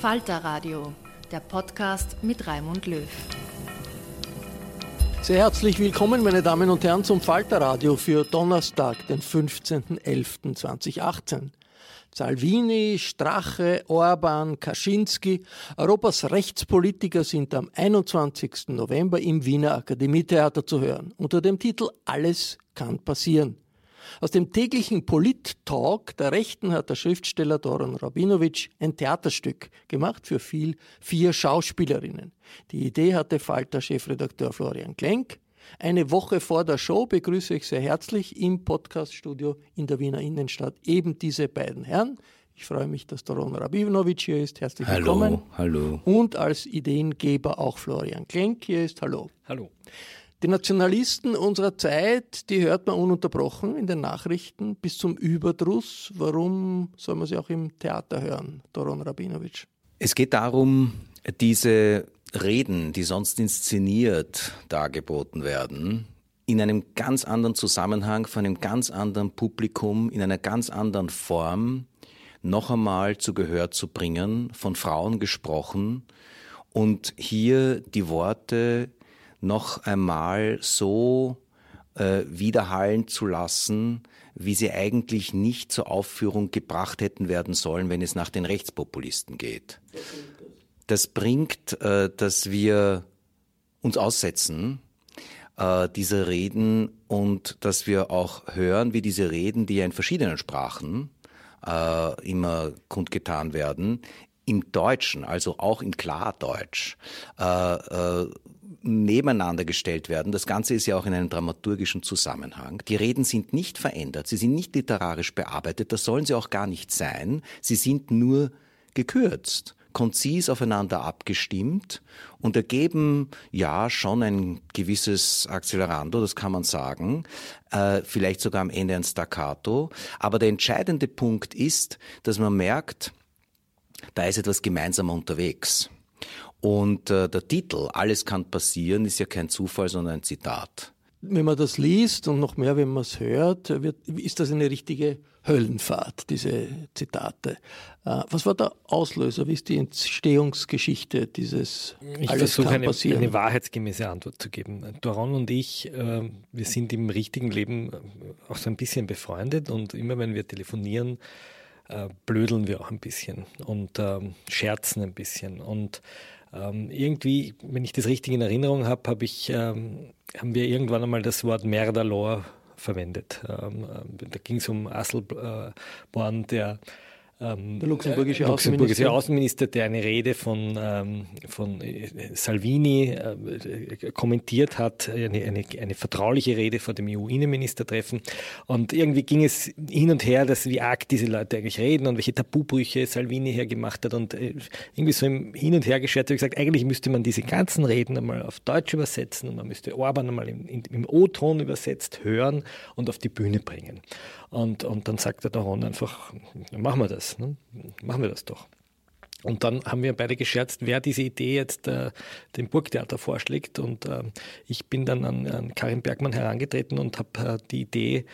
Falter Radio, der Podcast mit Raimund Löw. Sehr herzlich willkommen, meine Damen und Herren, zum Falter Radio für Donnerstag, den 15.11.2018. Salvini, Strache, Orban, Kaczynski, Europas Rechtspolitiker sind am 21. November im Wiener Akademietheater zu hören, unter dem Titel Alles kann passieren. Aus dem täglichen Polit-Talk der Rechten hat der Schriftsteller Doron Rabinowitsch ein Theaterstück gemacht für viel, vier Schauspielerinnen. Die Idee hatte Falter-Chefredakteur Florian Klenk. Eine Woche vor der Show begrüße ich sehr herzlich im Podcaststudio in der Wiener Innenstadt eben diese beiden Herren. Ich freue mich, dass Doron Rabinowitsch hier ist. Herzlich hallo, willkommen. Hallo. Und als Ideengeber auch Florian Klenk hier ist. Hallo. Hallo. Die Nationalisten unserer Zeit, die hört man ununterbrochen in den Nachrichten bis zum Überdruss. Warum soll man sie auch im Theater hören, Doron Rabinowitsch? Es geht darum, diese Reden, die sonst inszeniert dargeboten werden, in einem ganz anderen Zusammenhang, von einem ganz anderen Publikum, in einer ganz anderen Form noch einmal zu Gehör zu bringen, von Frauen gesprochen und hier die Worte noch einmal so äh, widerhallen zu lassen, wie sie eigentlich nicht zur Aufführung gebracht hätten werden sollen, wenn es nach den Rechtspopulisten geht. Das bringt, äh, dass wir uns aussetzen, äh, diese Reden und dass wir auch hören, wie diese Reden, die ja in verschiedenen Sprachen äh, immer kundgetan werden, im Deutschen, also auch in Klardeutsch, äh, äh, nebeneinander gestellt werden. Das Ganze ist ja auch in einem dramaturgischen Zusammenhang. Die Reden sind nicht verändert, sie sind nicht literarisch bearbeitet, das sollen sie auch gar nicht sein. Sie sind nur gekürzt konzis aufeinander abgestimmt und ergeben ja schon ein gewisses Accelerando, das kann man sagen, äh, vielleicht sogar am Ende ein Staccato. Aber der entscheidende Punkt ist, dass man merkt, da ist etwas gemeinsamer unterwegs. Und äh, der Titel Alles kann passieren ist ja kein Zufall, sondern ein Zitat. Wenn man das liest und noch mehr, wenn man es hört, wird, ist das eine richtige Höllenfahrt, diese Zitate. Äh, was war der Auslöser? Wie ist die Entstehungsgeschichte dieses ich versuche eine, eine wahrheitsgemäße Antwort zu geben. Doron und ich, äh, wir sind im richtigen Leben auch so ein bisschen befreundet und immer wenn wir telefonieren, äh, blödeln wir auch ein bisschen und ähm, scherzen ein bisschen. Und ähm, irgendwie, wenn ich das richtig in Erinnerung habe, hab ähm, haben wir irgendwann einmal das Wort Merdalor verwendet. Ähm, äh, da ging es um Asselborn, der ähm, der luxemburgische, äh, luxemburgische Außenminister. der eine Rede von, ähm, von äh, Salvini äh, kommentiert hat, eine, eine, eine, vertrauliche Rede vor dem EU-Innenministertreffen. Und irgendwie ging es hin und her, dass wie arg diese Leute eigentlich reden und welche Tabubrüche Salvini hergemacht hat. Und äh, irgendwie so im Hin und Her geschert habe ich gesagt, eigentlich müsste man diese ganzen Reden einmal auf Deutsch übersetzen und man müsste Orban einmal im, im O-Ton übersetzt hören und auf die Bühne bringen. Und, und dann sagt der Ron einfach, machen wir das, ne? machen wir das doch. Und dann haben wir beide gescherzt, wer diese Idee jetzt äh, dem Burgtheater vorschlägt. Und äh, ich bin dann an, an Karin Bergmann herangetreten und habe äh, die Idee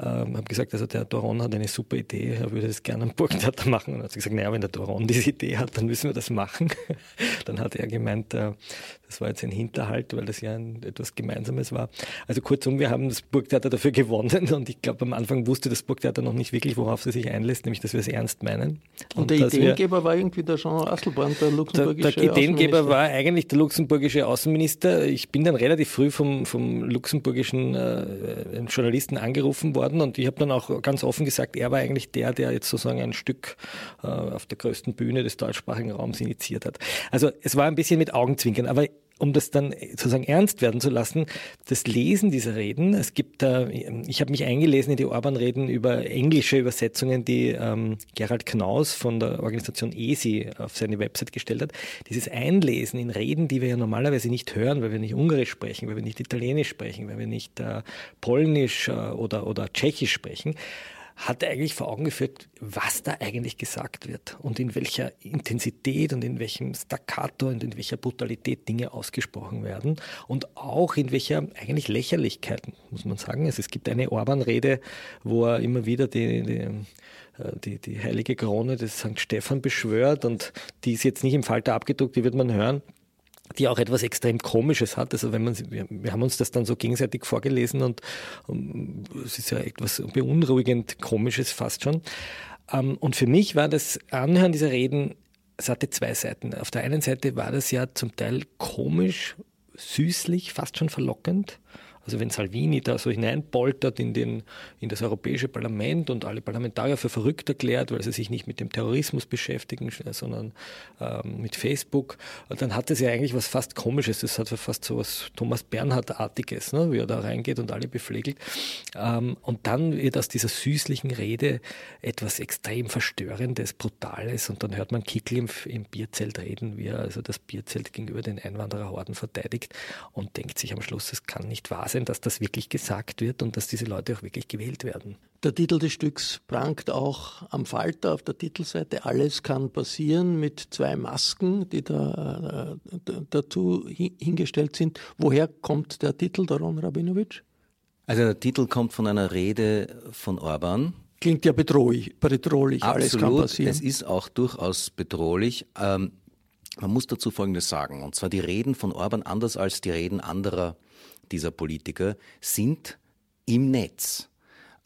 ähm, habe gesagt, also der Doron hat eine super Idee, er würde das gerne am Burgtheater machen. Und er hat gesagt, naja, wenn der Doron diese Idee hat, dann müssen wir das machen. dann hat er gemeint, äh, das war jetzt ein Hinterhalt, weil das ja ein, etwas Gemeinsames war. Also kurzum, wir haben das Burgtheater dafür gewonnen und ich glaube, am Anfang wusste das Burgtheater noch nicht wirklich, worauf sie sich einlässt, nämlich, dass wir es ernst meinen. Und, und der Ideengeber wir, war irgendwie der Jean Asselborn, der luxemburgische Der, der Ideengeber war eigentlich der luxemburgische Außenminister. Ich bin dann relativ früh vom, vom luxemburgischen äh, Journalisten angerufen worden und ich habe dann auch ganz offen gesagt, er war eigentlich der, der jetzt sozusagen ein Stück äh, auf der größten Bühne des deutschsprachigen Raums initiiert hat. Also es war ein bisschen mit Augenzwinkern, aber um das dann sozusagen ernst werden zu lassen, das Lesen dieser Reden. Es gibt da, ich habe mich eingelesen in die Orban-Reden über englische Übersetzungen, die ähm, Gerald Knaus von der Organisation ESI auf seine Website gestellt hat. Dieses Einlesen in Reden, die wir ja normalerweise nicht hören, weil wir nicht Ungarisch sprechen, weil wir nicht Italienisch sprechen, weil wir nicht äh, Polnisch äh, oder, oder Tschechisch sprechen, hat eigentlich vor Augen geführt, was da eigentlich gesagt wird und in welcher Intensität und in welchem Staccato und in welcher Brutalität Dinge ausgesprochen werden und auch in welcher eigentlich Lächerlichkeit, muss man sagen. Also es gibt eine Orban-Rede, wo er immer wieder die, die äh, die, die heilige Krone des St. Stephan beschwört und die ist jetzt nicht im Falter abgedruckt, die wird man hören die auch etwas extrem Komisches hat. Also wenn man, wir, wir haben uns das dann so gegenseitig vorgelesen und um, es ist ja etwas beunruhigend Komisches fast schon. Ähm, und für mich war das Anhören dieser Reden, es hatte zwei Seiten. Auf der einen Seite war das ja zum Teil komisch, süßlich, fast schon verlockend. Also wenn Salvini da so hineinpoltert in, den, in das Europäische Parlament und alle Parlamentarier für verrückt erklärt, weil sie sich nicht mit dem Terrorismus beschäftigen, sondern ähm, mit Facebook, dann hat es ja eigentlich was fast Komisches. Das hat fast so was Thomas Bernhard-artiges, ne? wie er da reingeht und alle beflegelt. Ähm, und dann wird aus dieser süßlichen Rede etwas extrem Verstörendes, Brutales und dann hört man Kickel im, im Bierzelt reden, wie er also das Bierzelt gegenüber den Einwandererhorden verteidigt und denkt sich am Schluss, es kann nicht wahr sein sein, dass das wirklich gesagt wird und dass diese Leute auch wirklich gewählt werden. Der Titel des Stücks prangt auch am Falter auf der Titelseite. Alles kann passieren mit zwei Masken, die da äh, dazu hingestellt sind. Woher kommt der Titel, Daron Rabinowitsch? Also der Titel kommt von einer Rede von Orban. Klingt ja bedrohlich, bedrohlich. Absolut, alles kann passieren. Es ist auch durchaus bedrohlich. Ähm, man muss dazu Folgendes sagen, und zwar die Reden von Orban anders als die Reden anderer dieser Politiker sind im Netz.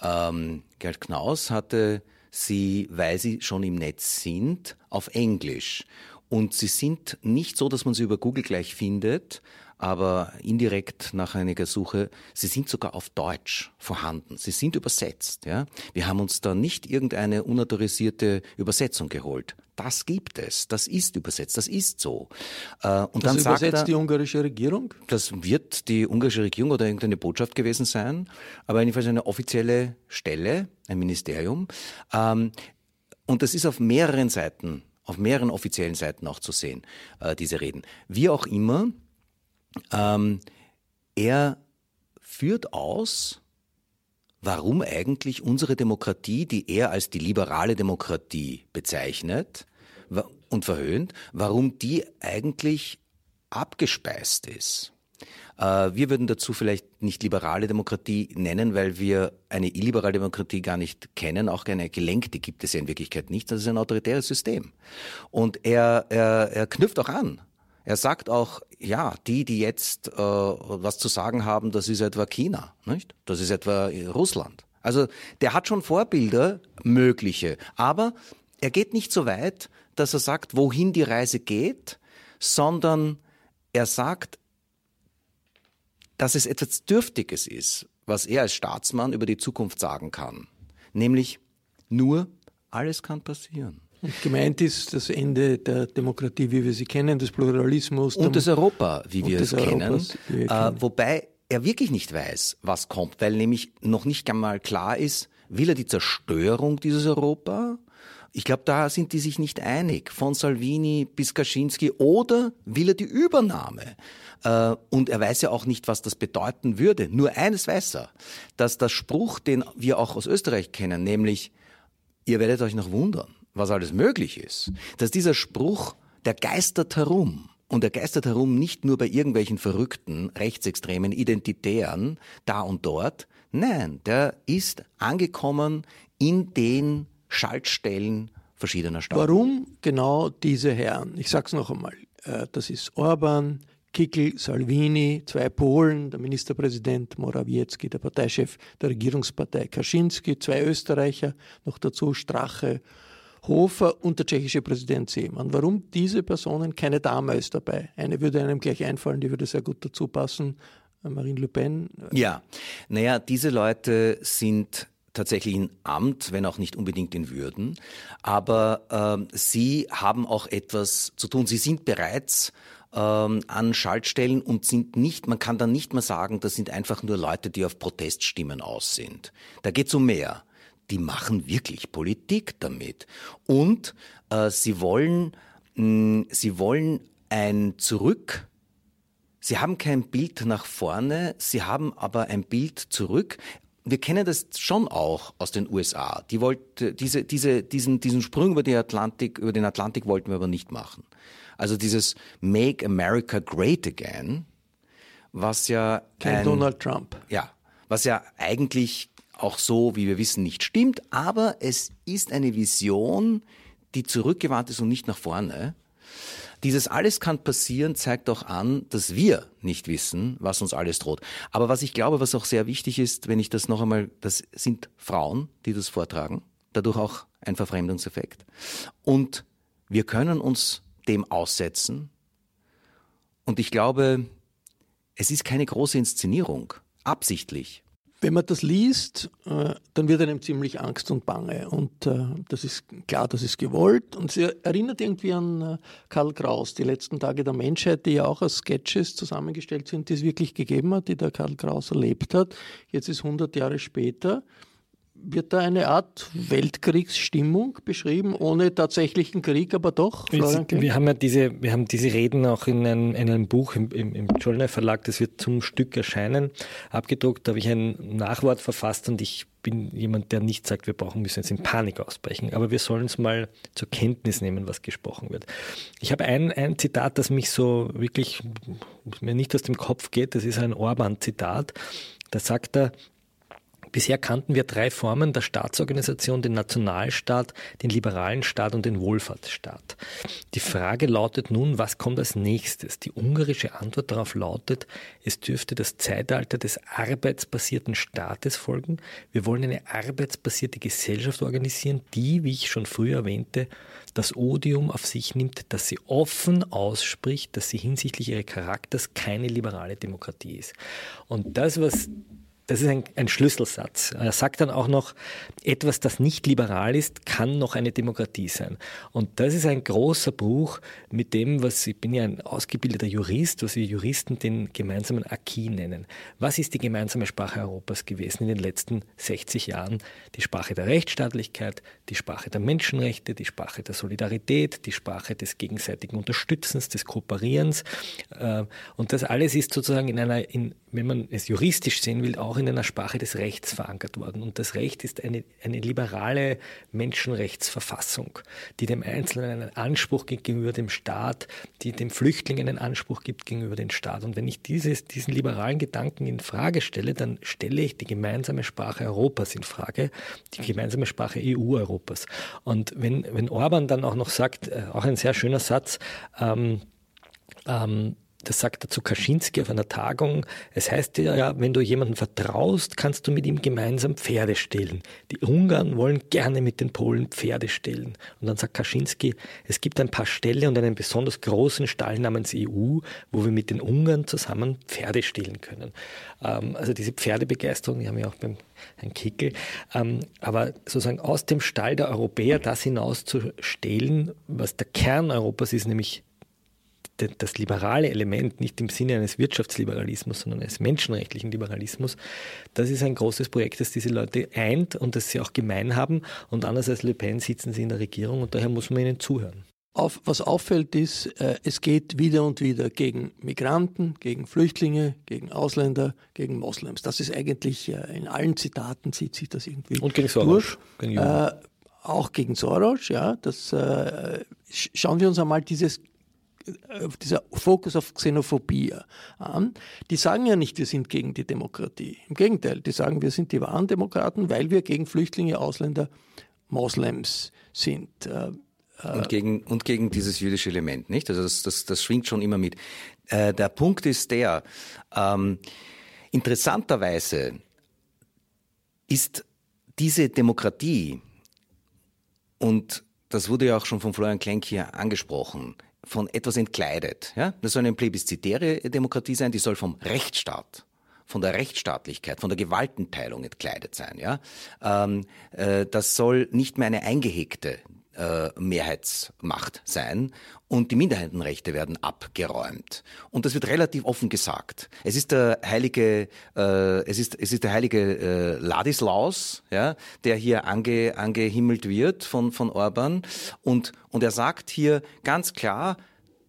Ähm, Gerd Knaus hatte sie, weil sie schon im Netz sind, auf Englisch. Und sie sind nicht so, dass man sie über Google gleich findet, aber indirekt nach einiger Suche, sie sind sogar auf Deutsch vorhanden. Sie sind übersetzt. Ja? Wir haben uns da nicht irgendeine unautorisierte Übersetzung geholt. Das gibt es, das ist übersetzt, das ist so. Äh, und das dann sagt er, die ungarische Regierung? Das wird die ungarische Regierung oder irgendeine Botschaft gewesen sein, aber jedenfalls eine offizielle Stelle, ein Ministerium. Ähm, und das ist auf mehreren Seiten, auf mehreren offiziellen Seiten auch zu sehen, äh, diese Reden. Wie auch immer, ähm, er führt aus, warum eigentlich unsere Demokratie, die er als die liberale Demokratie bezeichnet und verhöhnt, warum die eigentlich abgespeist ist. Äh, wir würden dazu vielleicht nicht liberale Demokratie nennen, weil wir eine illiberale Demokratie gar nicht kennen. Auch eine gelenkte gibt es ja in Wirklichkeit nicht. Das ist ein autoritäres System. Und er, er, er knüpft auch an er sagt auch, ja, die, die jetzt äh, was zu sagen haben, das ist etwa China, nicht? Das ist etwa Russland. Also der hat schon Vorbilder, mögliche. Aber er geht nicht so weit, dass er sagt, wohin die Reise geht, sondern er sagt, dass es etwas Dürftiges ist, was er als Staatsmann über die Zukunft sagen kann. Nämlich nur Alles kann passieren. Und gemeint ist das Ende der Demokratie, wie wir sie kennen, des Pluralismus. Und des Europa, wie wir es kennen. Europas, wir Äh, kennen. wobei er wirklich nicht weiß, was kommt, weil nämlich noch nicht einmal klar ist, will er die Zerstörung dieses Europa? Ich glaube, da sind die sich nicht einig, von Salvini bis Kaczynski, oder will er die Übernahme? Äh, und er weiß ja auch nicht, was das bedeuten würde. Nur eines weiß er, dass der Spruch, den wir auch aus Österreich kennen, nämlich ihr werdet euch noch wundern, was alles möglich ist, dass dieser Spruch, der geistert herum. Und er geistert herum nicht nur bei irgendwelchen verrückten, rechtsextremen, identitären, da und dort. Nein, der ist angekommen in den Schaltstellen verschiedener Staaten. Warum genau diese Herren? Ich sage es noch einmal. Äh, Das ist Orban, Kickel, Salvini, zwei Polen, der Ministerpräsident Morawiecki, der Parteichef der Regierungspartei Kaczynski, zwei Österreicher, noch dazu Strache, Hofer und der tschechische Präsident Seemann. Warum diese Personen? Keine Dame ist dabei. Eine würde einem gleich einfallen, die würde sehr gut dazu passen. Äh, Marine Le Pen. Ja, naja, diese Leute sind tatsächlich in Amt, wenn auch nicht unbedingt in Würden, aber ähm, sie haben auch etwas zu tun. Sie sind bereits ähm, an Schaltstellen und sind nicht, man kann dann nicht mehr sagen, das sind einfach nur Leute, die auf Proteststimmen aus sind. Da geht es um mehr. Die machen wirklich Politik damit. Und äh, sie wollen, mh, sie wollen ein Zurück Sie haben kein Bild nach vorne, sie haben aber ein Bild zurück. Wir kennen das schon auch aus den USA. Die wollte, diese, diese, diesen, diesen Sprung über, die Atlantik, über den Atlantik wollten wir aber nicht machen. Also dieses Make America Great Again, was ja Kein ein, Donald Trump. ja, was ja eigentlich auch so, wie wir wissen, nicht stimmt, aber es ist eine Vision, die zurückgewandt ist und nicht nach vorne. Dieses alles kann passieren zeigt auch an, dass wir nicht wissen, was uns alles droht. Aber was ich glaube, was auch sehr wichtig ist, wenn ich das noch einmal, das sind Frauen, die das vortragen, dadurch auch ein Verfremdungseffekt. Und wir können uns dem aussetzen. Und ich glaube, es ist keine große Inszenierung, absichtlich. Wenn man das liest, äh, dann wird einem ziemlich Angst und Bange. Und äh, das ist klar, das ist gewollt. Und sie erinnert irgendwie an äh, Karl Kraus, die letzten Tage der Menschheit, die ja auch aus Sketches zusammengestellt sind, die es wirklich gegeben hat, die der Karl Kraus erlebt hat. Jetzt ist 100 Jahre später. Wird da eine Art Weltkriegsstimmung beschrieben, ohne tatsächlichen Krieg, aber doch? Florian? Wir haben ja diese, wir haben diese Reden auch in einem, in einem Buch im, im, Verlag, das wird zum Stück erscheinen, abgedruckt. Da habe ich ein Nachwort verfasst und ich bin jemand, der nicht sagt, wir brauchen, müssen jetzt in Panik ausbrechen, aber wir sollen es mal zur Kenntnis nehmen, was gesprochen wird. Ich habe ein, ein Zitat, das mich so wirklich mir nicht aus dem Kopf geht, das ist ein Orban-Zitat. Da sagt er, Bisher kannten wir drei Formen der Staatsorganisation, den Nationalstaat, den liberalen Staat und den Wohlfahrtsstaat. Die Frage lautet nun, was kommt als nächstes? Die ungarische Antwort darauf lautet, es dürfte das Zeitalter des arbeitsbasierten Staates folgen. Wir wollen eine arbeitsbasierte Gesellschaft organisieren, die, wie ich schon früher erwähnte, das Odium auf sich nimmt, dass sie offen ausspricht, dass sie hinsichtlich ihres Charakters keine liberale Demokratie ist. Und das, was das ist ein, ein, Schlüsselsatz. Er sagt dann auch noch, etwas, das nicht liberal ist, kann noch eine Demokratie sein. Und das ist ein großer Bruch mit dem, was, ich bin ja ein ausgebildeter Jurist, was wir Juristen den gemeinsamen Acquis nennen. Was ist die gemeinsame Sprache Europas gewesen in den letzten 60 Jahren? Die Sprache der Rechtsstaatlichkeit, die Sprache der Menschenrechte, die Sprache der Solidarität, die Sprache des gegenseitigen Unterstützens, des Kooperierens. Und das alles ist sozusagen in einer, in, wenn man es juristisch sehen will, auch in einer Sprache des Rechts verankert worden. Und das Recht ist eine, eine liberale Menschenrechtsverfassung, die dem Einzelnen einen Anspruch gibt gegenüber dem Staat, die dem Flüchtling einen Anspruch gibt gegenüber dem Staat. Und wenn ich dieses, diesen liberalen Gedanken in Frage stelle, dann stelle ich die gemeinsame Sprache Europas in Frage, die gemeinsame Sprache EU-Europas. Und wenn, wenn Orban dann auch noch sagt, äh, auch ein sehr schöner Satz, ähm, ähm, das sagt er zu Kaczynski auf einer Tagung, es heißt ja, wenn du jemandem vertraust, kannst du mit ihm gemeinsam Pferde stehlen. Die Ungarn wollen gerne mit den Polen Pferde stehlen. Und dann sagt Kaczynski, es gibt ein paar Ställe und einen besonders großen Stall namens EU, wo wir mit den Ungarn zusammen Pferde stehlen können. Ähm, also diese Pferdebegeisterung, die haben wir auch beim Herrn Kickel. Ähm, aber sozusagen aus dem Stall der Europäer das hinaus zu stehlen, was der Kern Europas ist, nämlich das liberale Element, nicht im Sinne eines Wirtschaftsliberalismus, sondern eines menschenrechtlichen Liberalismus, das ist ein großes Projekt, das diese Leute eint und das sie auch gemein haben. Und anders als Le Pen sitzen sie in der Regierung und daher muss man ihnen zuhören. Auf, was auffällt ist, äh, es geht wieder und wieder gegen Migranten, gegen Flüchtlinge, gegen Ausländer, gegen Moslems. Das ist eigentlich äh, in allen Zitaten zieht sich das irgendwie und gegen Soros, durch. Gegen äh, auch gegen Soros, ja. Das, äh, schauen wir uns einmal dieses dieser Fokus auf Xenophobie an. Die sagen ja nicht, wir sind gegen die Demokratie. Im Gegenteil, die sagen, wir sind die wahren Demokraten, weil wir gegen Flüchtlinge, Ausländer, Moslems sind. Äh, äh, und gegen, und gegen dieses jüdische Element, nicht? Also das, das, das schwingt schon immer mit. Äh, der Punkt ist der, ähm, interessanterweise ist diese Demokratie, und das wurde ja auch schon von Florian Klenk hier angesprochen, von etwas entkleidet. Ja? Das soll eine plebiszitäre Demokratie sein, die soll vom Rechtsstaat von der Rechtsstaatlichkeit, von der Gewaltenteilung entkleidet sein. Ja? Ähm, äh, das soll nicht mehr eine eingehegte äh, Mehrheitsmacht sein und die Minderheitenrechte werden abgeräumt. Und das wird relativ offen gesagt. Es ist der heilige, äh, es ist, es ist der heilige äh, Ladislaus, ja, der hier ange, angehimmelt wird von, von Orban. Und, und er sagt hier ganz klar,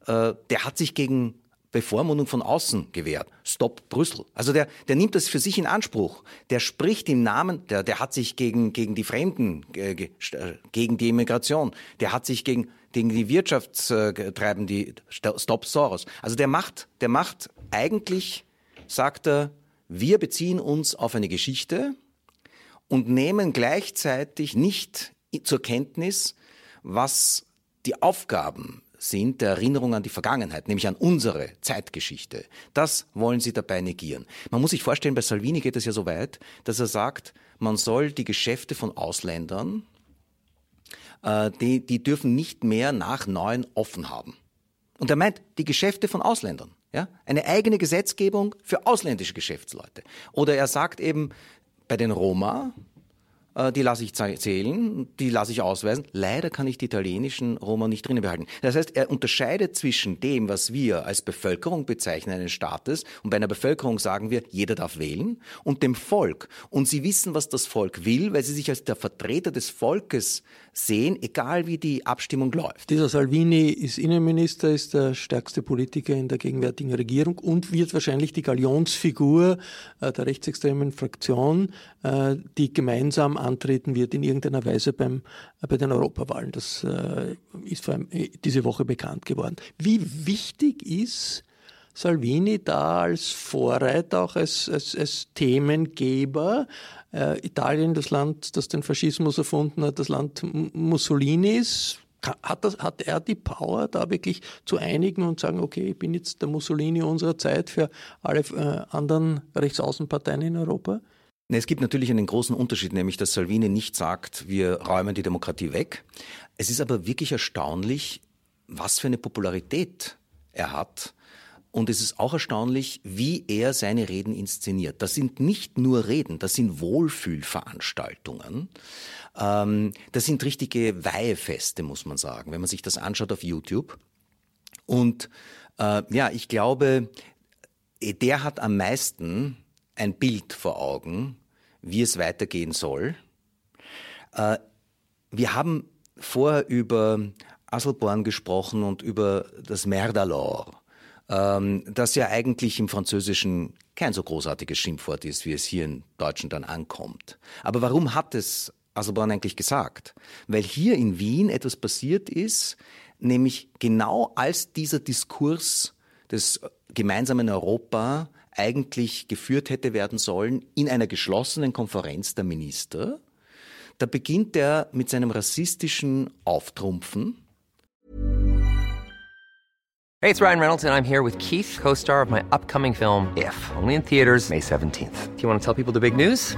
äh, der hat sich gegen Bevormundung von außen gewährt. Stop Brüssel. Also der, der nimmt das für sich in Anspruch. Der spricht im Namen, der, der hat sich gegen, gegen die Fremden, äh, gegen die Immigration, der hat sich gegen, gegen die Wirtschaftstreiben, die Stop Soros. Also der macht, der macht eigentlich, sagt er, wir beziehen uns auf eine Geschichte und nehmen gleichzeitig nicht zur Kenntnis, was die Aufgaben sind der Erinnerung an die Vergangenheit, nämlich an unsere Zeitgeschichte. Das wollen sie dabei negieren. Man muss sich vorstellen, bei Salvini geht es ja so weit, dass er sagt, man soll die Geschäfte von Ausländern, äh, die, die dürfen nicht mehr nach neun offen haben. Und er meint die Geschäfte von Ausländern. Ja? Eine eigene Gesetzgebung für ausländische Geschäftsleute. Oder er sagt eben, bei den Roma, die lasse ich zählen, die lasse ich ausweisen. Leider kann ich die italienischen Roma nicht drinnen behalten. Das heißt, er unterscheidet zwischen dem, was wir als Bevölkerung bezeichnen eines Staates, und bei einer Bevölkerung sagen wir, jeder darf wählen, und dem Volk. Und sie wissen, was das Volk will, weil sie sich als der Vertreter des Volkes sehen, egal wie die Abstimmung läuft. Dieser Salvini ist Innenminister, ist der stärkste Politiker in der gegenwärtigen Regierung und wird wahrscheinlich die Galionsfigur äh, der rechtsextremen Fraktion, äh, die gemeinsam antreten wird in irgendeiner Weise beim, äh, bei den Europawahlen. Das ist vor allem diese Woche bekannt geworden. Wie wichtig ist Salvini da als Vorreiter, auch als, als, als Themengeber. Äh, Italien, das Land, das den Faschismus erfunden hat, das Land Mussolinis. Hat, das, hat er die Power, da wirklich zu einigen und sagen, okay, ich bin jetzt der Mussolini unserer Zeit für alle äh, anderen Rechtsaußenparteien in Europa? Es gibt natürlich einen großen Unterschied, nämlich dass Salvini nicht sagt, wir räumen die Demokratie weg. Es ist aber wirklich erstaunlich, was für eine Popularität er hat und es ist auch erstaunlich, wie er seine Reden inszeniert. Das sind nicht nur Reden, das sind Wohlfühlveranstaltungen. Ähm, das sind richtige Weihefeste, muss man sagen, wenn man sich das anschaut auf YouTube. Und äh, ja, ich glaube, der hat am meisten ein Bild vor Augen, wie es weitergehen soll. Äh, wir haben vorher über Asselborn gesprochen und über das Merdalor ähm, das ja eigentlich im Französischen kein so großartiges Schimpfwort ist, wie es hier im Deutschen dann ankommt. Aber warum hat es Asselborn eigentlich gesagt? Weil hier in Wien etwas passiert ist, nämlich genau als dieser Diskurs des gemeinsamen Europa eigentlich geführt hätte werden sollen in einer geschlossenen Konferenz der Minister, da beginnt er mit seinem rassistischen Auftrumpfen Hey, it's Ryan Reynolds, and I'm here with Keith, co star of my upcoming film, If, only in theaters, May 17th. Do you want to tell people the big news?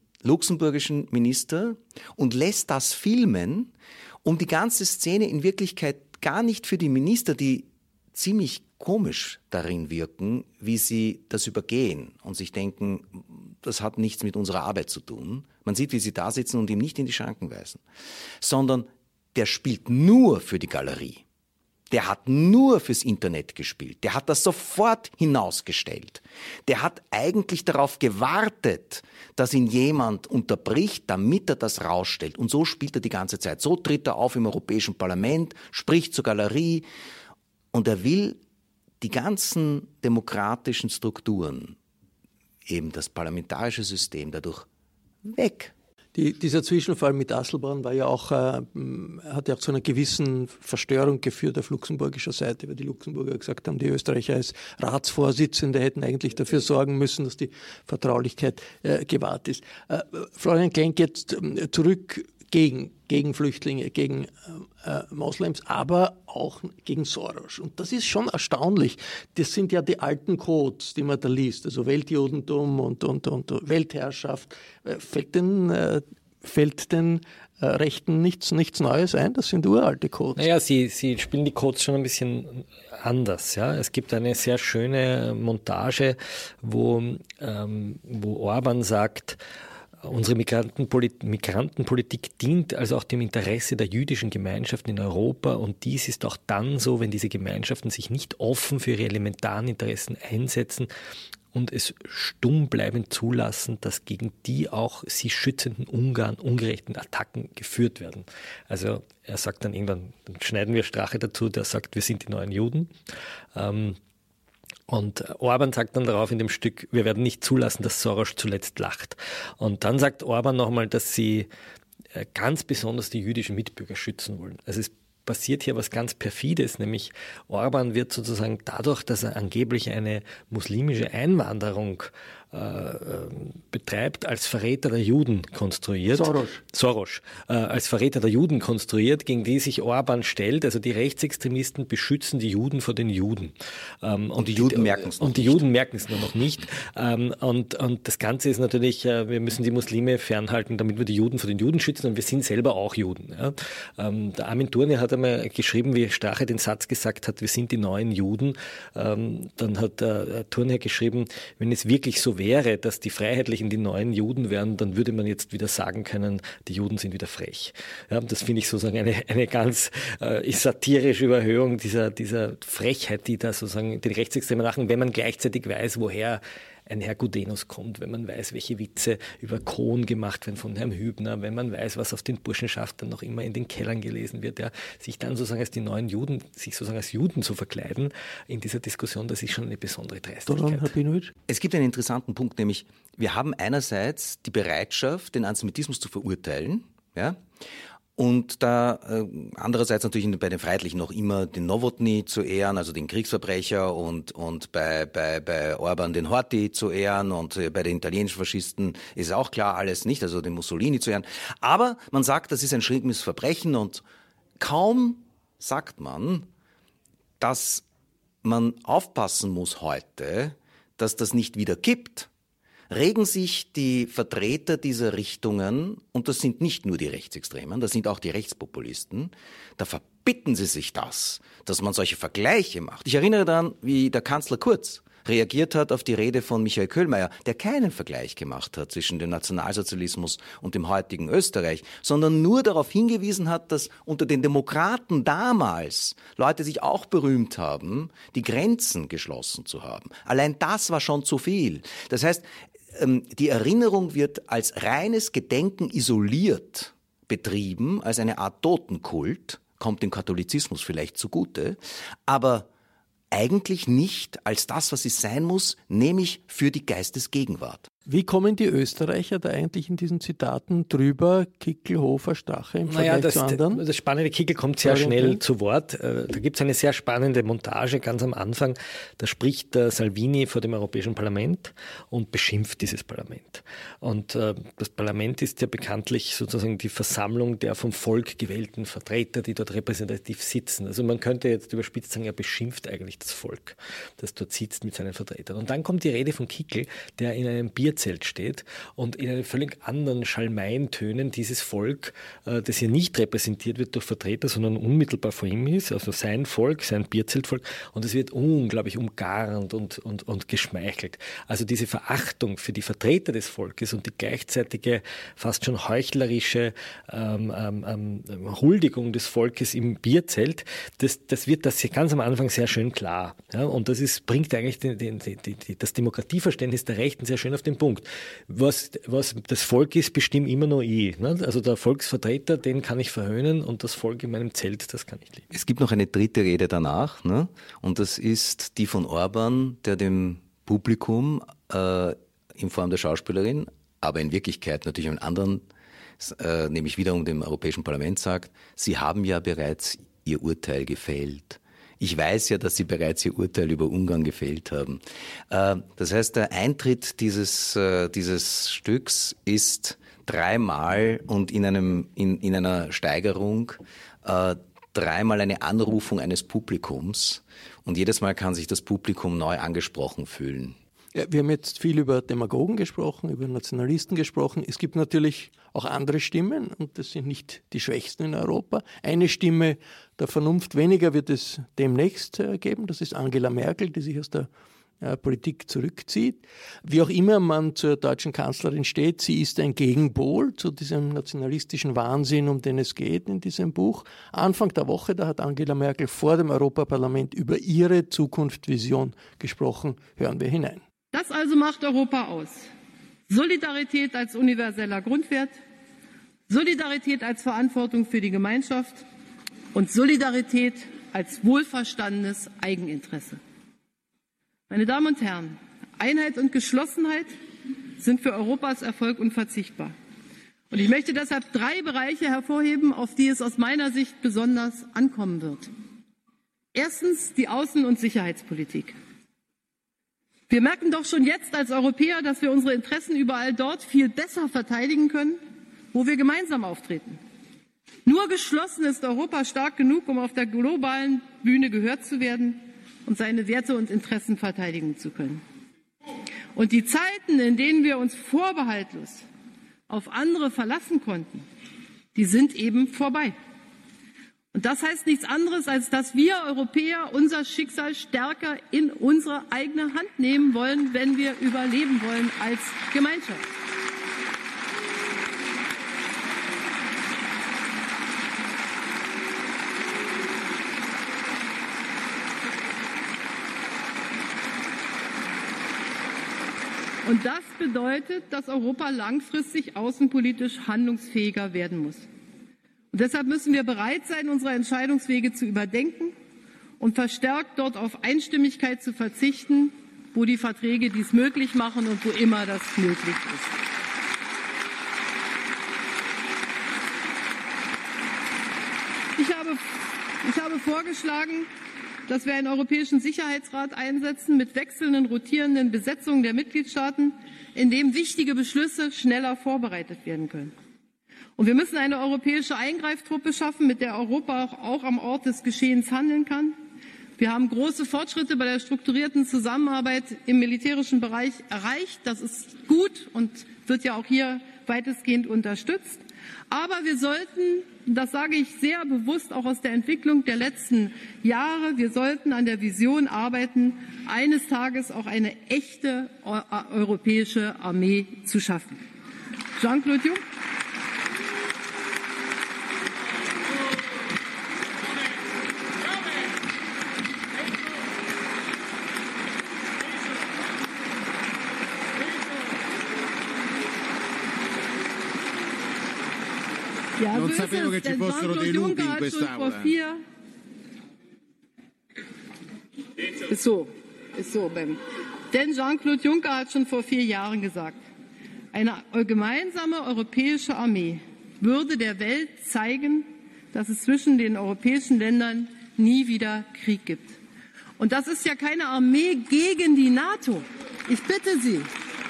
luxemburgischen Minister und lässt das filmen, um die ganze Szene in Wirklichkeit gar nicht für die Minister, die ziemlich komisch darin wirken, wie sie das übergehen und sich denken, das hat nichts mit unserer Arbeit zu tun. Man sieht, wie sie da sitzen und ihm nicht in die Schranken weisen, sondern der spielt nur für die Galerie. Der hat nur fürs Internet gespielt. Der hat das sofort hinausgestellt. Der hat eigentlich darauf gewartet, dass ihn jemand unterbricht, damit er das rausstellt. Und so spielt er die ganze Zeit. So tritt er auf im Europäischen Parlament, spricht zur Galerie und er will die ganzen demokratischen Strukturen, eben das parlamentarische System dadurch weg die, dieser Zwischenfall mit Asselborn war ja auch, äh, hat ja auch zu einer gewissen Verstörung geführt auf luxemburgischer Seite, weil die Luxemburger gesagt haben, die Österreicher als Ratsvorsitzende hätten eigentlich dafür sorgen müssen, dass die Vertraulichkeit äh, gewahrt ist. Äh, Florian Klenk jetzt äh, zurück gegen, gegen Flüchtlinge, gegen äh, Moslems, aber auch gegen Soros. Und das ist schon erstaunlich. Das sind ja die alten Codes, die man da liest, also Weltjudentum und, und, und Weltherrschaft. Äh, fällt den, äh, fällt den äh, Rechten nichts, nichts Neues ein? Das sind uralte Codes. Naja, sie, sie spielen die Codes schon ein bisschen anders. Ja? Es gibt eine sehr schöne Montage, wo, ähm, wo Orban sagt, Unsere Migrantenpolit Migrantenpolitik dient also auch dem Interesse der jüdischen Gemeinschaften in Europa und dies ist auch dann so, wenn diese Gemeinschaften sich nicht offen für ihre elementaren Interessen einsetzen und es stumm bleiben zulassen, dass gegen die auch sie schützenden Ungarn ungerechten Attacken geführt werden. Also er sagt dann irgendwann, dann schneiden wir Strache dazu, der sagt, wir sind die neuen Juden. Ähm, und Orban sagt dann darauf in dem Stück, wir werden nicht zulassen, dass Soros zuletzt lacht. Und dann sagt Orban nochmal, dass sie äh, ganz besonders die jüdischen Mitbürger schützen wollen. Also es passiert hier was ganz perfides, nämlich Orban wird sozusagen dadurch, dass er angeblich eine muslimische Einwanderung äh, betreibt, als Verräter der Juden konstruiert. Soros. Soros. Äh, als Verräter der Juden konstruiert, gegen die sich Orban stellt. Also die Rechtsextremisten beschützen die Juden vor den Juden. Ähm, und, und, die Juden merken es noch Und die nicht. Juden merken es nur noch nicht. Ähm, und, und das Ganze ist natürlich, äh, wir müssen die Muslime fernhalten, damit wir die Juden vor den Juden schützen. Und wir sind selber auch Juden. Ja? Ähm, der Armin Thurne hat einmal geschrieben, wie Strache den Satz gesagt hat, wir sind die neuen Juden. Ähm, dann hat äh, Thurne geschrieben, wenn es wirklich so wäre, dass die Freiheitlichen die neuen Juden wären, dann würde man jetzt wieder sagen können, die Juden sind wieder frech. Ja, das finde ich sozusagen eine, eine ganz äh, satirische Überhöhung dieser, dieser Frechheit, die da sozusagen den Rechtsextremen machen, wenn man gleichzeitig weiß, woher ein Herr Gudenus kommt, wenn man weiß, welche Witze über Kohn gemacht werden von Herrn Hübner, wenn man weiß, was auf den Burschenschaft dann noch immer in den Kellern gelesen wird, ja, sich dann sozusagen als die neuen Juden, sich sozusagen als Juden zu verkleiden in dieser Diskussion, das ist schon eine besondere Dreistigkeit. Es gibt einen interessanten Punkt, nämlich wir haben einerseits die Bereitschaft, den Antisemitismus zu verurteilen, ja, und da äh, andererseits natürlich bei den Freiheitlichen noch immer den Nowotny zu ehren, also den Kriegsverbrecher und, und bei, bei, bei Orban den Horthy zu ehren und äh, bei den italienischen Faschisten ist auch klar alles nicht, also den Mussolini zu ehren. Aber man sagt, das ist ein schlimmes Verbrechen und kaum sagt man, dass man aufpassen muss heute, dass das nicht wieder kippt regen sich die Vertreter dieser Richtungen, und das sind nicht nur die Rechtsextremen, das sind auch die Rechtspopulisten, da verbitten sie sich das, dass man solche Vergleiche macht. Ich erinnere daran, wie der Kanzler Kurz reagiert hat auf die Rede von Michael Köhlmeier, der keinen Vergleich gemacht hat zwischen dem Nationalsozialismus und dem heutigen Österreich, sondern nur darauf hingewiesen hat, dass unter den Demokraten damals Leute sich auch berühmt haben, die Grenzen geschlossen zu haben. Allein das war schon zu viel. Das heißt, ähm, die Erinnerung wird als reines Gedenken isoliert betrieben, als eine Art Totenkult, kommt dem Katholizismus vielleicht zugute, aber eigentlich nicht als das, was sie sein muss, nämlich für die Geistesgegenwart. Wie kommen die Österreicher da eigentlich in diesen Zitaten drüber, Kickel, Hofer, Strache im naja, Vergleich das, zu anderen? Das spannende Kickel kommt sehr schnell zu Wort. Äh, da gibt es eine sehr spannende Montage ganz am Anfang. Da spricht Salvini vor dem Europäischen Parlament und beschimpft dieses Parlament. Und äh, das Parlament ist ja bekanntlich sozusagen die Versammlung der vom Volk gewählten Vertreter, die dort repräsentativ sitzen. Also man könnte jetzt überspitzt sagen, er beschimpft eigentlich das Volk, das dort sitzt mit seinen Vertretern. Und dann kommt die Rede von Kickel, der in einem Bier Bierzelt steht und in einen völlig anderen Schalmeintönen dieses Volk, äh, das hier nicht repräsentiert wird durch Vertreter, sondern unmittelbar vor ihm ist, also sein Volk, sein Bierzeltvolk, und es wird unglaublich umgarnt und, und, und geschmeichelt. Also diese Verachtung für die Vertreter des Volkes und die gleichzeitige, fast schon heuchlerische ähm, ähm, ähm, Huldigung des Volkes im Bierzelt, das, das wird das ganz am Anfang sehr schön klar. Ja? Und das ist, bringt eigentlich den, den, den, das Demokratieverständnis der Rechten sehr schön auf den Punkt. Was, was das Volk ist, bestimme immer nur ich. Ne? Also der Volksvertreter, den kann ich verhöhnen und das Volk in meinem Zelt, das kann ich lieben. Es gibt noch eine dritte Rede danach ne? und das ist die von Orban, der dem Publikum äh, in Form der Schauspielerin, aber in Wirklichkeit natürlich einen anderen, äh, nämlich wiederum dem Europäischen Parlament sagt, Sie haben ja bereits Ihr Urteil gefällt. Ich weiß ja, dass Sie bereits Ihr Urteil über Ungarn gefällt haben. Äh, das heißt, der Eintritt dieses, äh, dieses Stücks ist dreimal und in, einem, in, in einer Steigerung äh, dreimal eine Anrufung eines Publikums und jedes Mal kann sich das Publikum neu angesprochen fühlen. Ja, wir haben jetzt viel über Demagogen gesprochen, über Nationalisten gesprochen. Es gibt natürlich auch andere Stimmen und das sind nicht die schwächsten in Europa. Eine Stimme der Vernunft weniger wird es demnächst äh, geben. Das ist Angela Merkel, die sich aus der äh, Politik zurückzieht. Wie auch immer man zur deutschen Kanzlerin steht, sie ist ein Gegenpol zu diesem nationalistischen Wahnsinn, um den es geht in diesem Buch. Anfang der Woche, da hat Angela Merkel vor dem Europaparlament über ihre Zukunftsvision gesprochen. Hören wir hinein. Das also macht Europa aus. Solidarität als universeller Grundwert, Solidarität als Verantwortung für die Gemeinschaft und Solidarität als wohlverstandenes Eigeninteresse. Meine Damen und Herren, Einheit und Geschlossenheit sind für Europas Erfolg unverzichtbar. Und ich möchte deshalb drei Bereiche hervorheben, auf die es aus meiner Sicht besonders ankommen wird. Erstens die Außen- und Sicherheitspolitik. Wir merken doch schon jetzt als Europäer, dass wir unsere Interessen überall dort viel besser verteidigen können, wo wir gemeinsam auftreten. Nur geschlossen ist Europa stark genug, um auf der globalen Bühne gehört zu werden und seine Werte und Interessen verteidigen zu können. Und die Zeiten, in denen wir uns vorbehaltlos auf andere verlassen konnten, die sind eben vorbei. Und das heißt nichts anderes, als dass wir Europäer unser Schicksal stärker in unsere eigene Hand nehmen wollen, wenn wir überleben wollen als Gemeinschaft. Und das bedeutet, dass Europa langfristig außenpolitisch handlungsfähiger werden muss. Und deshalb müssen wir bereit sein, unsere Entscheidungswege zu überdenken und verstärkt dort auf Einstimmigkeit zu verzichten, wo die Verträge dies möglich machen und wo immer das möglich ist. Ich habe, ich habe vorgeschlagen, dass wir einen Europäischen Sicherheitsrat einsetzen mit wechselnden, rotierenden Besetzungen der Mitgliedstaaten, in dem wichtige Beschlüsse schneller vorbereitet werden können. Und wir müssen eine europäische Eingreiftruppe schaffen, mit der Europa auch, auch am Ort des Geschehens handeln kann. Wir haben große Fortschritte bei der strukturierten Zusammenarbeit im militärischen Bereich erreicht. Das ist gut und wird ja auch hier weitestgehend unterstützt. Aber wir sollten, das sage ich sehr bewusst auch aus der Entwicklung der letzten Jahre, wir sollten an der Vision arbeiten, eines Tages auch eine echte europäische Armee zu schaffen. Jean-Claude Juncker. Ja, non so sapevo che ci fossero dei lupi in quest'aula. Ist so, ist so, Ben. Denn Jean-Claude Juncker hat schon vor vier Jahren gesagt, eine gemeinsame europäische Armee würde der Welt zeigen, dass es zwischen den europäischen Ländern nie wieder Krieg gibt. Und das ist ja keine Armee gegen die NATO. Ich bitte Sie,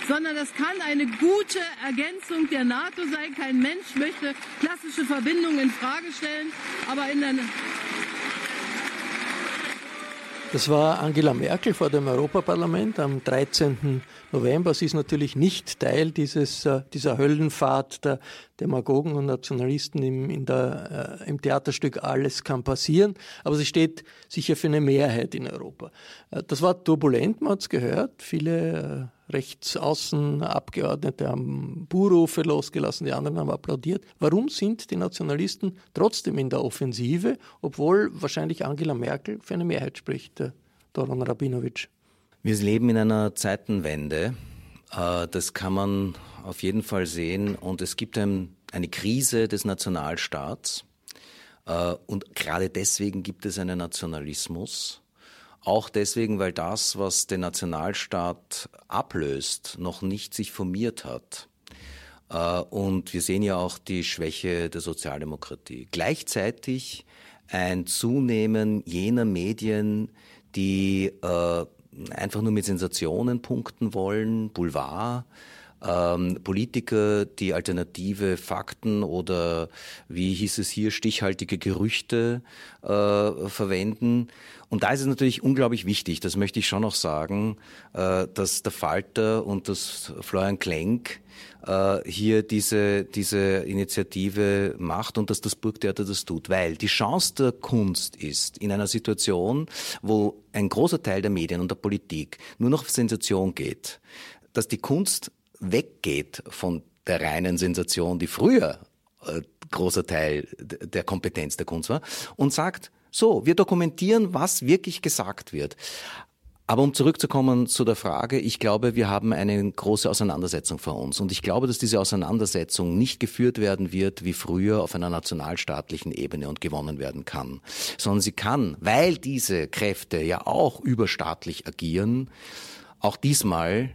sondern das kann eine gute Ergänzung der NATO sein. Kein Mensch möchte klassische Verbindungen in Frage stellen, aber in der das war Angela Merkel vor dem Europaparlament am 13. November. Sie ist natürlich nicht Teil dieses, äh, dieser Höllenfahrt der Demagogen und Nationalisten im, in der, äh, im Theaterstück Alles kann passieren, aber sie steht sicher für eine Mehrheit in Europa. Äh, das war turbulent, man hat es gehört. Viele Rechtsaußenabgeordnete haben Buhrufe losgelassen, die anderen haben applaudiert. Warum sind die Nationalisten trotzdem in der Offensive, obwohl wahrscheinlich Angela Merkel für eine Mehrheit spricht, Doron Rabinovic? Wir leben in einer Zeitenwende. Äh, das kann man auf jeden Fall sehen. Und es gibt eine Krise des Nationalstaats. Äh, und gerade deswegen gibt es einen Nationalismus. Auch deswegen, weil das, was den Nationalstaat ablöst, noch nicht sich formiert hat. Äh, und wir sehen ja auch die Schwäche der Sozialdemokratie. Gleichzeitig ein Zunehmen jener Medien, die einfach nur mit Sensationen punkten wollen, Boulevard, ähm, Politiker, die alternative Fakten oder wie hieß es hier, stichhaltige Gerüchte äh, verwenden. Und da ist es natürlich unglaublich wichtig, das möchte ich schon noch sagen, äh, dass der Falter und das Florian Klenk äh, hier diese, diese Initiative macht und dass das Burgtheater das tut. Weil die Chance der Kunst ist, in einer Situation, wo ein großer Teil der Medien und der Politik nur noch auf Sensation geht, dass die Kunst weggeht von der reinen Sensation, die früher äh, großer Teil der Kompetenz der Kunst war, und sagt, so, wir dokumentieren, was wirklich gesagt wird. Aber um zurückzukommen zu der Frage, ich glaube, wir haben eine große Auseinandersetzung vor uns. Und ich glaube, dass diese Auseinandersetzung nicht geführt werden wird wie früher auf einer nationalstaatlichen Ebene und gewonnen werden kann, sondern sie kann, weil diese Kräfte ja auch überstaatlich agieren, auch diesmal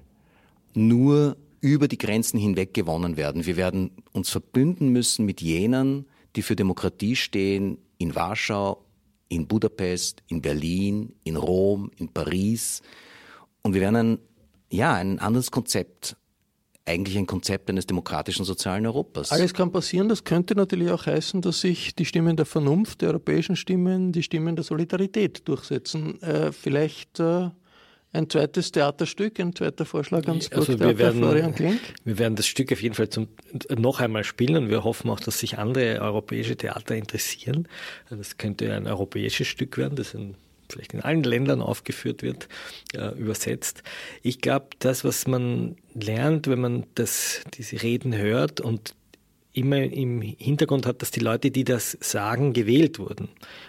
nur über die Grenzen hinweg gewonnen werden. Wir werden uns verbünden müssen mit jenen, die für Demokratie stehen, in Warschau, in Budapest, in Berlin, in Rom, in Paris. Und wir werden ein, ja, ein anderes Konzept eigentlich ein Konzept eines demokratischen sozialen Europas. Alles kann passieren. Das könnte natürlich auch heißen, dass sich die Stimmen der Vernunft, die europäischen Stimmen, die Stimmen der Solidarität durchsetzen. Äh, vielleicht äh, ein zweites Theaterstück, ein zweiter Vorschlag ans also wir werden, Florian Klink? Wir werden das Stück auf jeden Fall zum, noch einmal spielen und wir hoffen auch, dass sich andere europäische Theater interessieren. Das könnte ein europäisches Stück werden, das in, vielleicht in allen Ländern aufgeführt wird, äh, übersetzt. Ich glaube, das, was man lernt, wenn man das, diese Reden hört und immer im Hintergrund hat, dass die Leute, die das sagen, gewählt wurden.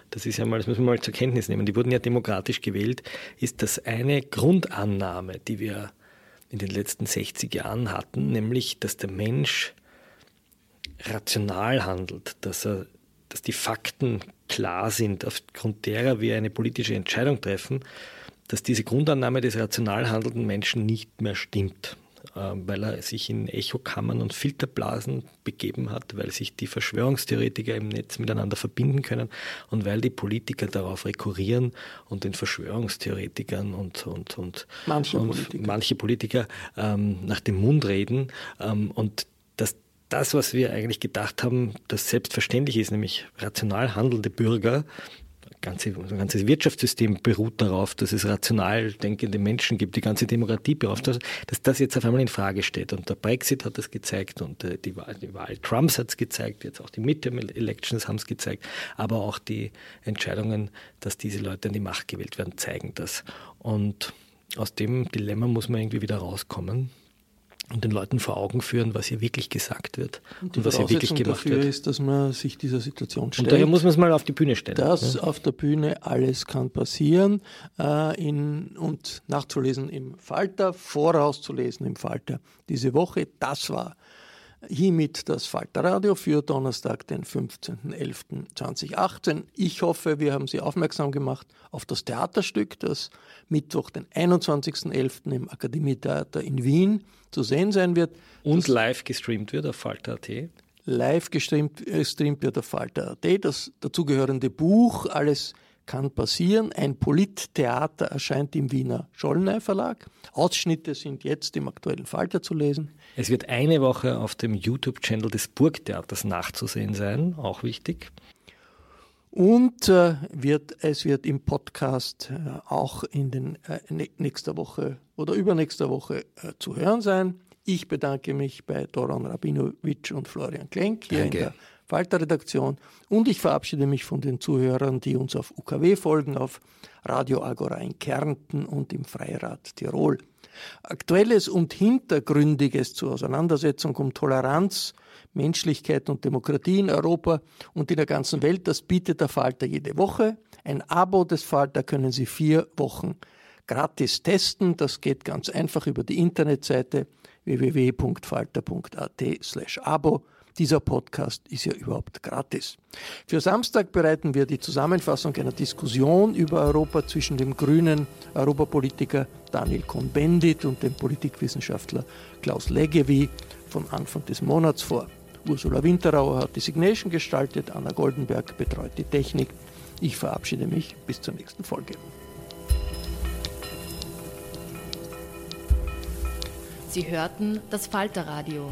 Das ist ja mal, das müssen wir mal zur Kenntnis nehmen. Die wurden ja demokratisch gewählt, ist das eine Grundannahme, die wir in den letzten 60 Jahren hatten, nämlich, dass der Mensch rational handelt, dass er, dass die Fakten klar sind, aufgrund derer wir eine politische Entscheidung treffen, dass diese Grundannahme des rational handelnden Menschen nicht mehr stimmt. Ähm, weil er sich in Echokammern und Filterblasen begeben hat, weil sich die Verschwörungstheoretiker im Netz miteinander verbinden können und weil die Politiker darauf rekurrieren und den Verschwörungstheoretikern und, und, und manche und Politiker, manche Politiker ähm, nach dem Mund reden. Ähm, und dass das, was wir eigentlich gedacht haben, das selbstverständlich ist, nämlich rational handelnde Bürger ganze, das ganze Wirtschaftssystem beruht darauf, dass es rational denkende Menschen gibt, die ganze Demokratie beruht, dass, dass das jetzt auf einmal in Frage steht. Und der Brexit hat das gezeigt und äh, die Wahl, die Wahl Trumps hat es gezeigt, jetzt auch die Midterm-Elections haben es gezeigt, aber auch die Entscheidungen, dass diese Leute an die Macht gewählt werden, zeigen das. Und aus dem Dilemma muss man irgendwie wieder rauskommen und den Leuten vor Augen führen, was hier wirklich gesagt wird und, und was hier wirklich gemacht dafür wird. ist, dass man sich dieser Situation stellt. Und daher muss man es mal auf die Bühne stellen. Dass ja. auf der Bühne alles kann passieren äh, in, und nachzulesen im Falter, vorauszulesen im Falter. Diese Woche, das war Hiermit das Falterradio für Donnerstag, den 15.11.2018. Ich hoffe, wir haben Sie aufmerksam gemacht auf das Theaterstück, das Mittwoch, den 21.11. im Akademietheater in Wien zu sehen sein wird. Und live gestreamt wird auf Falter.at. Live gestreamt, äh, gestreamt wird auf Falter.at. Das dazugehörende Buch, alles kann passieren. Ein Polittheater erscheint im Wiener Schollnei Verlag. Ausschnitte sind jetzt im aktuellen Falter zu lesen. Es wird eine Woche auf dem YouTube-Channel des Burgtheaters nachzusehen sein, auch wichtig. Und äh, wird, es wird im Podcast äh, auch in den äh, nächster Woche oder übernächster Woche äh, zu hören sein. Ich bedanke mich bei Doron Rabinowitsch und Florian Klenk hier Danke. in der Falter-Redaktion. Und ich verabschiede mich von den Zuhörern, die uns auf UKW folgen, auf Radio Agora in Kärnten und im Freirad Tirol. Aktuelles und Hintergründiges zur Auseinandersetzung um Toleranz, Menschlichkeit und Demokratie in Europa und in der ganzen Welt, das bietet der Falter jede Woche. Ein Abo des Falter können Sie vier Wochen gratis testen. Das geht ganz einfach über die Internetseite www.falter.at/abo. Dieser Podcast ist ja überhaupt gratis. Für Samstag bereiten wir die Zusammenfassung einer Diskussion über Europa zwischen dem grünen Europapolitiker Daniel Cohn-Bendit und dem Politikwissenschaftler Klaus Leggevi von Anfang des Monats vor. Ursula Winterauer hat die Signation gestaltet, Anna Goldenberg betreut die Technik. Ich verabschiede mich bis zur nächsten Folge. Sie hörten das Falterradio